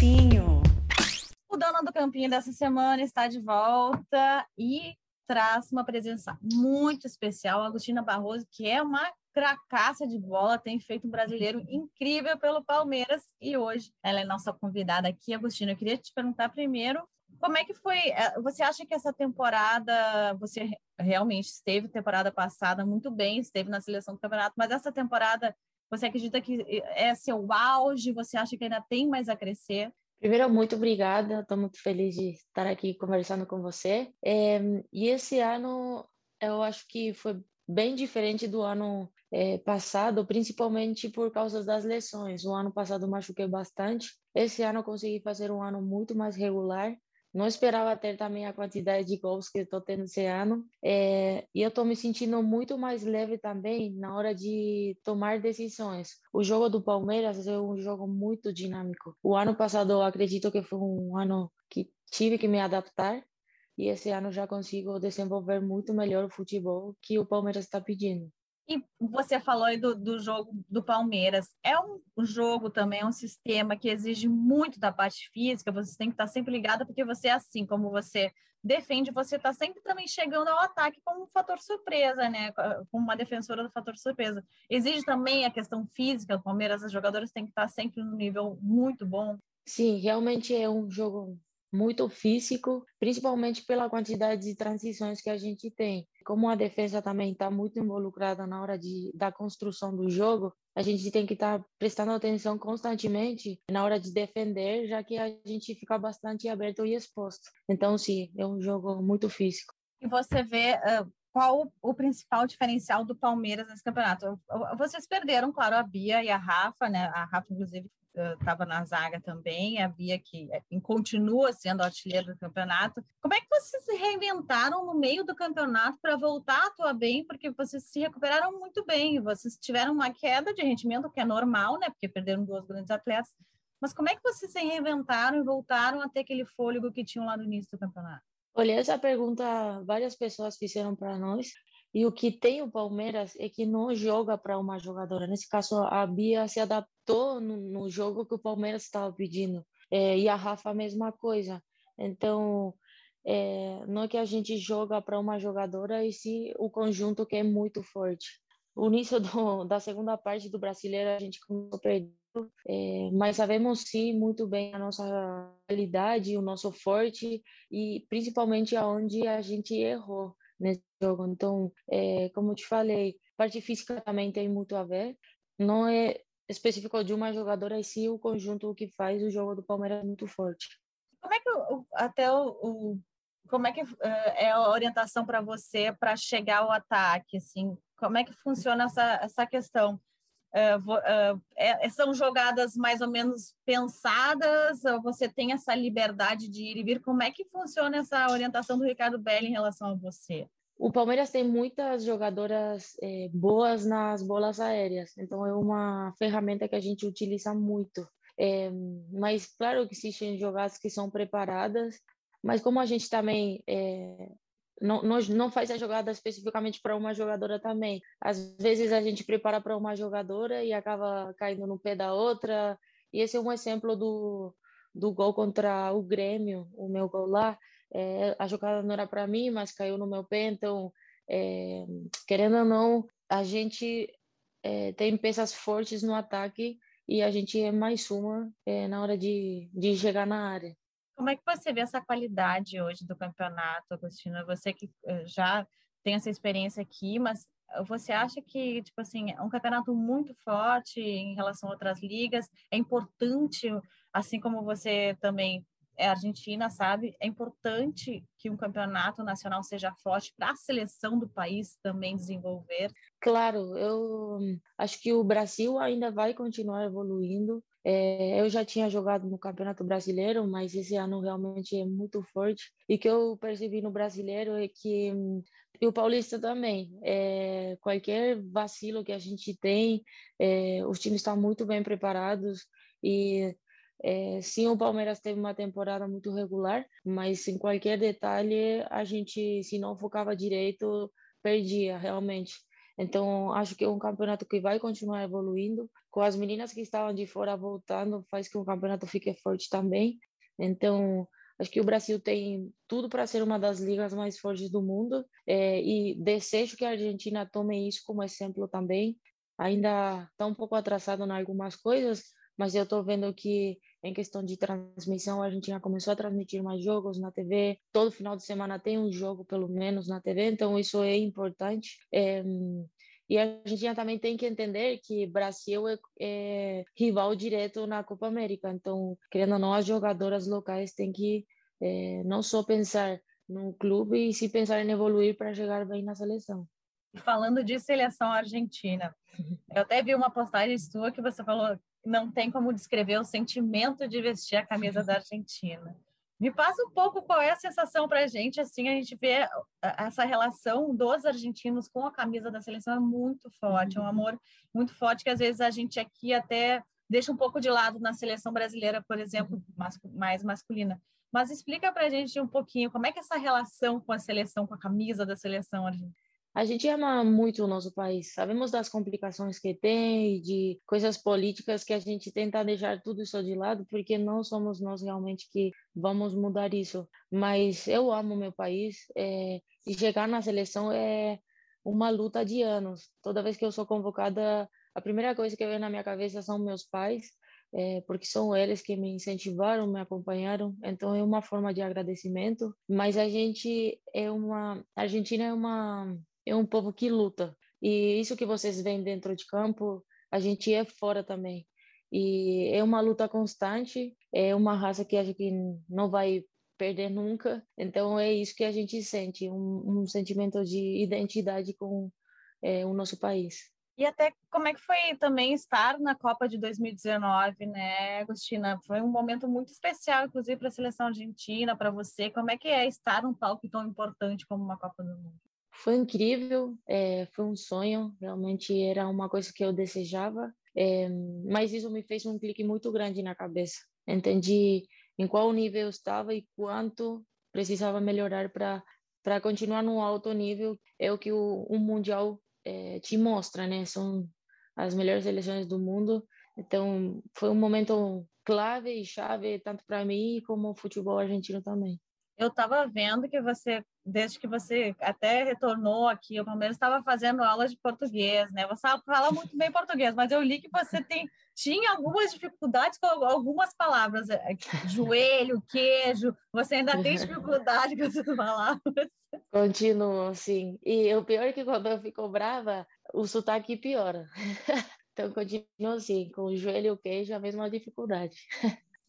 Campinho. O dono do Campinho dessa semana está de volta e traz uma presença muito especial, Agostina Barroso, que é uma cracaça de bola, tem feito um brasileiro incrível pelo Palmeiras e hoje ela é nossa convidada aqui. Agostina, eu queria te perguntar primeiro como é que foi? É, você acha que essa temporada, você realmente esteve temporada passada muito bem, esteve na seleção do campeonato, mas essa temporada, você acredita que é seu auge? Você acha que ainda tem mais a crescer? Primeiro, muito obrigada, estou muito feliz de estar aqui conversando com você. É, e esse ano, eu acho que foi bem diferente do ano é, passado, principalmente por causa das lesões. O ano passado machuquei bastante. Esse ano consegui fazer um ano muito mais regular. Não esperava ter também a quantidade de gols que estou tendo esse ano. É, e eu estou me sentindo muito mais leve também na hora de tomar decisões. O jogo do Palmeiras é um jogo muito dinâmico. O ano passado eu acredito que foi um ano que tive que me adaptar. E esse ano já consigo desenvolver muito melhor o futebol que o Palmeiras está pedindo. E você falou aí do, do jogo do Palmeiras. É um, jogo também, é um sistema que exige muito da parte física, você tem que estar sempre ligado, porque você é assim, como você defende, você está sempre também chegando ao ataque como um fator surpresa, né? Como uma defensora do fator surpresa. Exige também a questão física, o Palmeiras, as jogadoras têm que estar sempre no nível muito bom. Sim, realmente é um jogo muito físico, principalmente pela quantidade de transições que a gente tem. Como a defesa também está muito involucrada na hora de, da construção do jogo, a gente tem que estar tá prestando atenção constantemente na hora de defender, já que a gente fica bastante aberto e exposto. Então, sim, é um jogo muito físico. E você vê uh, qual o principal diferencial do Palmeiras nesse campeonato? Vocês perderam, claro, a Bia e a Rafa, né? A Rafa, inclusive, estava na zaga também, a Bia que é, continua sendo artilheira do campeonato. Como é que vocês se reinventaram no meio do campeonato para voltar a atuar bem? Porque vocês se recuperaram muito bem, vocês tiveram uma queda de rendimento que é normal, né? Porque perderam duas grandes atletas. Mas como é que vocês se reinventaram e voltaram a ter aquele fôlego que tinham lá no início do campeonato? Olha, essa pergunta várias pessoas fizeram para nós. E o que tem o Palmeiras é que não joga para uma jogadora. Nesse caso, a Bia se adaptou no, no jogo que o Palmeiras estava pedindo. É, e a Rafa, a mesma coisa. Então, é, não é que a gente joga para uma jogadora, e sim o conjunto que é muito forte. O início do, da segunda parte do brasileiro, a gente começou perdendo, é, mas sabemos sim muito bem a nossa qualidade, o nosso forte e principalmente aonde a gente errou nesse jogo. Então, é, como te falei, parte física também tem muito a ver. Não é específico de uma jogadora, e sim o conjunto que faz o jogo do Palmeiras muito forte. Como é que até o, o como é que uh, é a orientação para você para chegar ao ataque assim? Como é que funciona essa essa questão? Uh, uh, é, são jogadas mais ou menos pensadas? Ou você tem essa liberdade de ir e vir? Como é que funciona essa orientação do Ricardo Belli em relação a você? O Palmeiras tem muitas jogadoras é, boas nas bolas aéreas, então é uma ferramenta que a gente utiliza muito. É, mas claro que existem jogadas que são preparadas, mas como a gente também é, não, não, faz a jogada especificamente para uma jogadora também. Às vezes a gente prepara para uma jogadora e acaba caindo no pé da outra. E esse é um exemplo do, do gol contra o Grêmio, o meu gol lá. É, a jogada não era para mim, mas caiu no meu pé. Então, é, querendo ou não, a gente é, tem peças fortes no ataque e a gente é mais uma é, na hora de, de chegar na área. Como é que você vê essa qualidade hoje do campeonato, Agostina? Você que eh, já tem essa experiência aqui, mas você acha que, tipo assim, é um campeonato muito forte em relação a outras ligas? É importante, assim como você também é argentina, sabe? É importante que um campeonato nacional seja forte para a seleção do país também desenvolver. Claro, eu acho que o Brasil ainda vai continuar evoluindo. É, eu já tinha jogado no Campeonato Brasileiro, mas esse ano realmente é muito forte. E que eu percebi no Brasileiro é que e o Paulista também. É, qualquer vacilo que a gente tem, é, os times estão muito bem preparados e é, sim, o Palmeiras teve uma temporada muito regular, mas em qualquer detalhe a gente, se não focava direito, perdia realmente. Então, acho que é um campeonato que vai continuar evoluindo. Com as meninas que estavam de fora voltando, faz que o campeonato fique forte também. Então, acho que o Brasil tem tudo para ser uma das ligas mais fortes do mundo. É, e desejo que a Argentina tome isso como exemplo também. Ainda está um pouco atrasado em algumas coisas, mas eu estou vendo que em questão de transmissão, a Argentina começou a transmitir mais jogos na TV. Todo final de semana tem um jogo, pelo menos, na TV, então isso é importante. É, e a Argentina também tem que entender que Brasil é, é, rival direto na Copa América. Então, querendo ou não, as jogadoras locais têm que é, não só pensar no clube e se pensar em evoluir para chegar bem na seleção. Falando de seleção argentina, eu até vi uma postagem sua que você falou não tem como descrever o sentimento de vestir a camisa da Argentina. Me passa um pouco qual é a sensação para a gente, assim, a gente vê essa relação dos argentinos com a camisa da seleção é muito forte, é um amor muito forte que às vezes a gente aqui até deixa um pouco de lado na seleção brasileira, por exemplo, mais masculina. Mas explica para a gente um pouquinho como é que é essa relação com a seleção, com a camisa da seleção argentina. A gente ama muito o nosso país, sabemos das complicações que tem, de coisas políticas que a gente tenta deixar tudo isso de lado, porque não somos nós realmente que vamos mudar isso. Mas eu amo meu país é, e chegar na seleção é uma luta de anos. Toda vez que eu sou convocada, a primeira coisa que vem na minha cabeça são meus pais, é, porque são eles que me incentivaram, me acompanharam. Então é uma forma de agradecimento. Mas a gente é uma, a Argentina é uma é um povo que luta. E isso que vocês veem dentro de campo, a gente é fora também. E é uma luta constante, é uma raça que acho que não vai perder nunca. Então é isso que a gente sente, um, um sentimento de identidade com é, o nosso país. E até como é que foi também estar na Copa de 2019, né, Agostina? Foi um momento muito especial, inclusive para a seleção argentina, para você. Como é que é estar num palco tão importante como uma Copa do Mundo? Foi incrível, é, foi um sonho, realmente era uma coisa que eu desejava, é, mas isso me fez um clique muito grande na cabeça. Entendi em qual nível eu estava e quanto precisava melhorar para para continuar no alto nível. É o que o, o mundial é, te mostra, né? São as melhores seleções do mundo. Então foi um momento clave e chave tanto para mim como o futebol argentino também eu estava vendo que você, desde que você até retornou aqui, o Palmeiras estava fazendo aulas de português, né? Você fala muito bem português, mas eu li que você tem, tinha algumas dificuldades com algumas palavras, é, joelho, queijo, você ainda tem dificuldade com essas palavras. Continuo, sim. E o pior é que quando eu fico brava, o sotaque piora. Então, continuo assim, com o joelho e o queijo, a mesma dificuldade.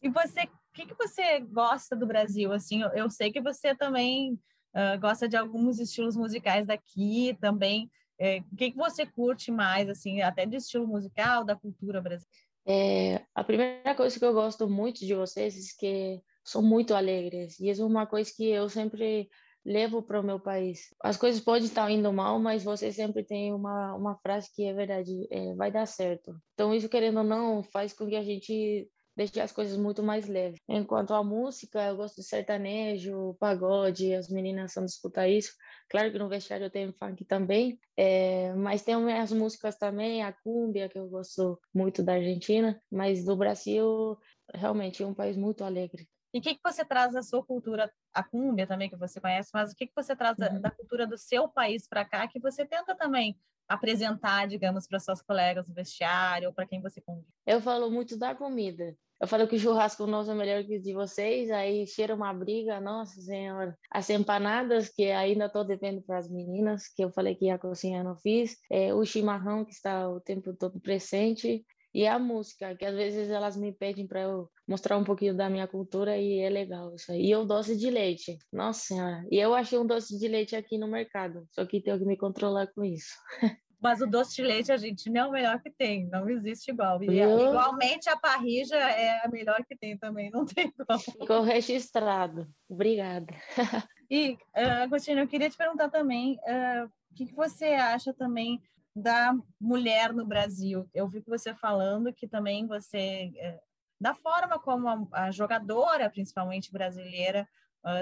E você o que, que você gosta do Brasil? Assim, eu, eu sei que você também uh, gosta de alguns estilos musicais daqui também. É, o que, que você curte mais, assim, até de estilo musical, da cultura brasileira? É, a primeira coisa que eu gosto muito de vocês é que são muito alegres. E isso é uma coisa que eu sempre levo para o meu país. As coisas podem estar indo mal, mas você sempre tem uma, uma frase que é verdade, é, vai dar certo. Então, isso, querendo ou não, faz com que a gente deixar as coisas muito mais leves. Enquanto a música, eu gosto de sertanejo, pagode, as meninas são de escutar isso. Claro que no vestiário eu tenho funk também, é, mas tem as músicas também, a cúmbia, que eu gosto muito da Argentina, mas do Brasil, realmente é um país muito alegre. E o que, que você traz da sua cultura, a cúmbia também, que você conhece, mas o que, que você traz da, uhum. da cultura do seu país para cá, que você tenta também apresentar, digamos, para suas colegas no vestiário ou para quem você convive? Eu falo muito da comida. Eu falo que o churrasco nosso é melhor que o de vocês, aí cheira uma briga, nossa senhora. As empanadas, que ainda estou devendo para as meninas, que eu falei que a cozinha não fiz, é, o chimarrão, que está o tempo todo presente, e a música, que às vezes elas me pedem para eu mostrar um pouquinho da minha cultura e é legal isso aí. E o doce de leite, nossa senhora. E eu achei um doce de leite aqui no mercado, só que tenho que me controlar com isso. Mas o doce de leite a gente não é o melhor que tem, não existe igual. E eu... igualmente a parrija é a melhor que tem também, não tem como. Ficou registrado. Obrigada. E, uh, Agostinho, eu queria te perguntar também, uh, o que, que você acha também da mulher no Brasil? Eu vi você falando que também você, uh, da forma como a, jogadora, principalmente brasileira,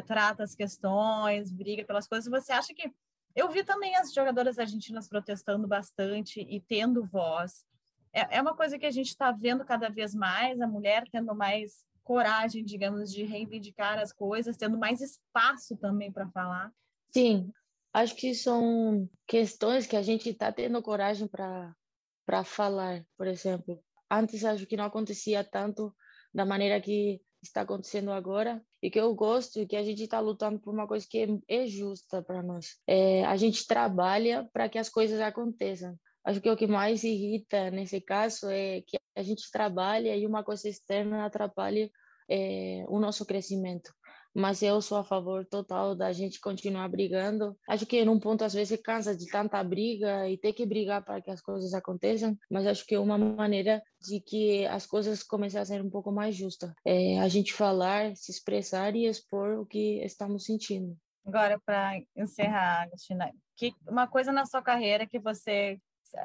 trata as questões, briga pelas coisas, você acha que Eu vi também as jogadoras argentinas protestando bastante e tendo voz. É, é uma coisa que a gente está vendo cada vez mais, a mulher tendo mais coragem, digamos, de reivindicar as coisas, tendo mais espaço também para falar. Sim, acho que são questões que a gente está tendo coragem para falar, por exemplo. Antes acho que não acontecia tanto da maneira que está acontecendo agora e que eu gosto e que a gente está lutando por uma coisa que é, é justa para nós. É, a gente trabalha para que as coisas aconteçam. Acho que o que mais irrita nesse caso é que a gente trabalha e uma coisa externa atrapalha é, o nosso crescimento mas eu sou a favor total da gente continuar brigando. Acho que num ponto às vezes cansa de tanta briga e ter que brigar para que as coisas aconteçam, mas acho que é uma maneira de que as coisas comecem a ser um pouco mais justas. É a gente falar, se expressar e expor o que estamos sentindo. Agora, para encerrar, Agostina, que uma coisa na sua carreira que você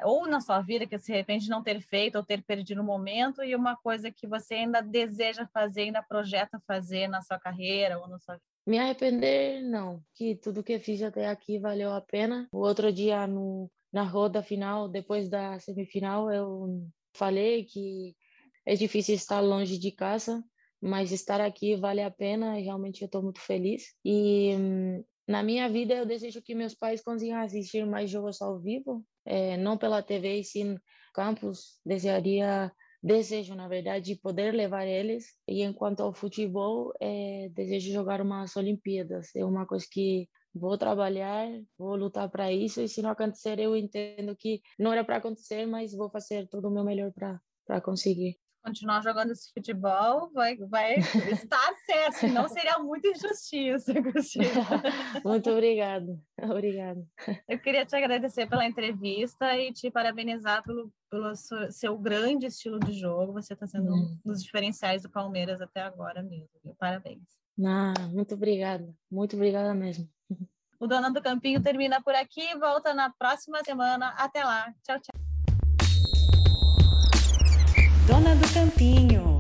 ou na sua vida que de repente não ter feito ou ter perdido no momento e uma coisa que você ainda deseja fazer, ainda projeta fazer na sua carreira ou na sua me arrepender, não, que tudo que fiz até aqui valeu a pena. O outro dia, no, na roda final, depois da semifinal, eu falei que é difícil estar longe de casa, mas estar aqui vale a pena e realmente eu estou muito feliz. E hum, na minha vida, eu desejo que meus pais consigam assistir mais jogos ao vivo, é, não pela TV, e sim campus. Desejaria, desejo, na verdade, poder levar eles. E enquanto ao futebol, é, desejo jogar umas Olimpíadas. É uma coisa que vou trabalhar, vou lutar para isso. E se não acontecer, eu entendo que não era para acontecer, mas vou fazer todo o meu melhor para conseguir continuar jogando esse futebol, vai, vai estar certo, não seria muita injustiça, Muito obrigada, obrigada. Eu queria te agradecer pela entrevista e te parabenizar pelo, pelo seu grande estilo de jogo. Você está sendo hum. um dos diferenciais do Palmeiras até agora mesmo. Parabéns. Ah, muito obrigada, muito obrigada mesmo. O Dona do Campinho termina por aqui, volta na próxima semana. Até lá. Tchau, tchau. Dona do Campinho.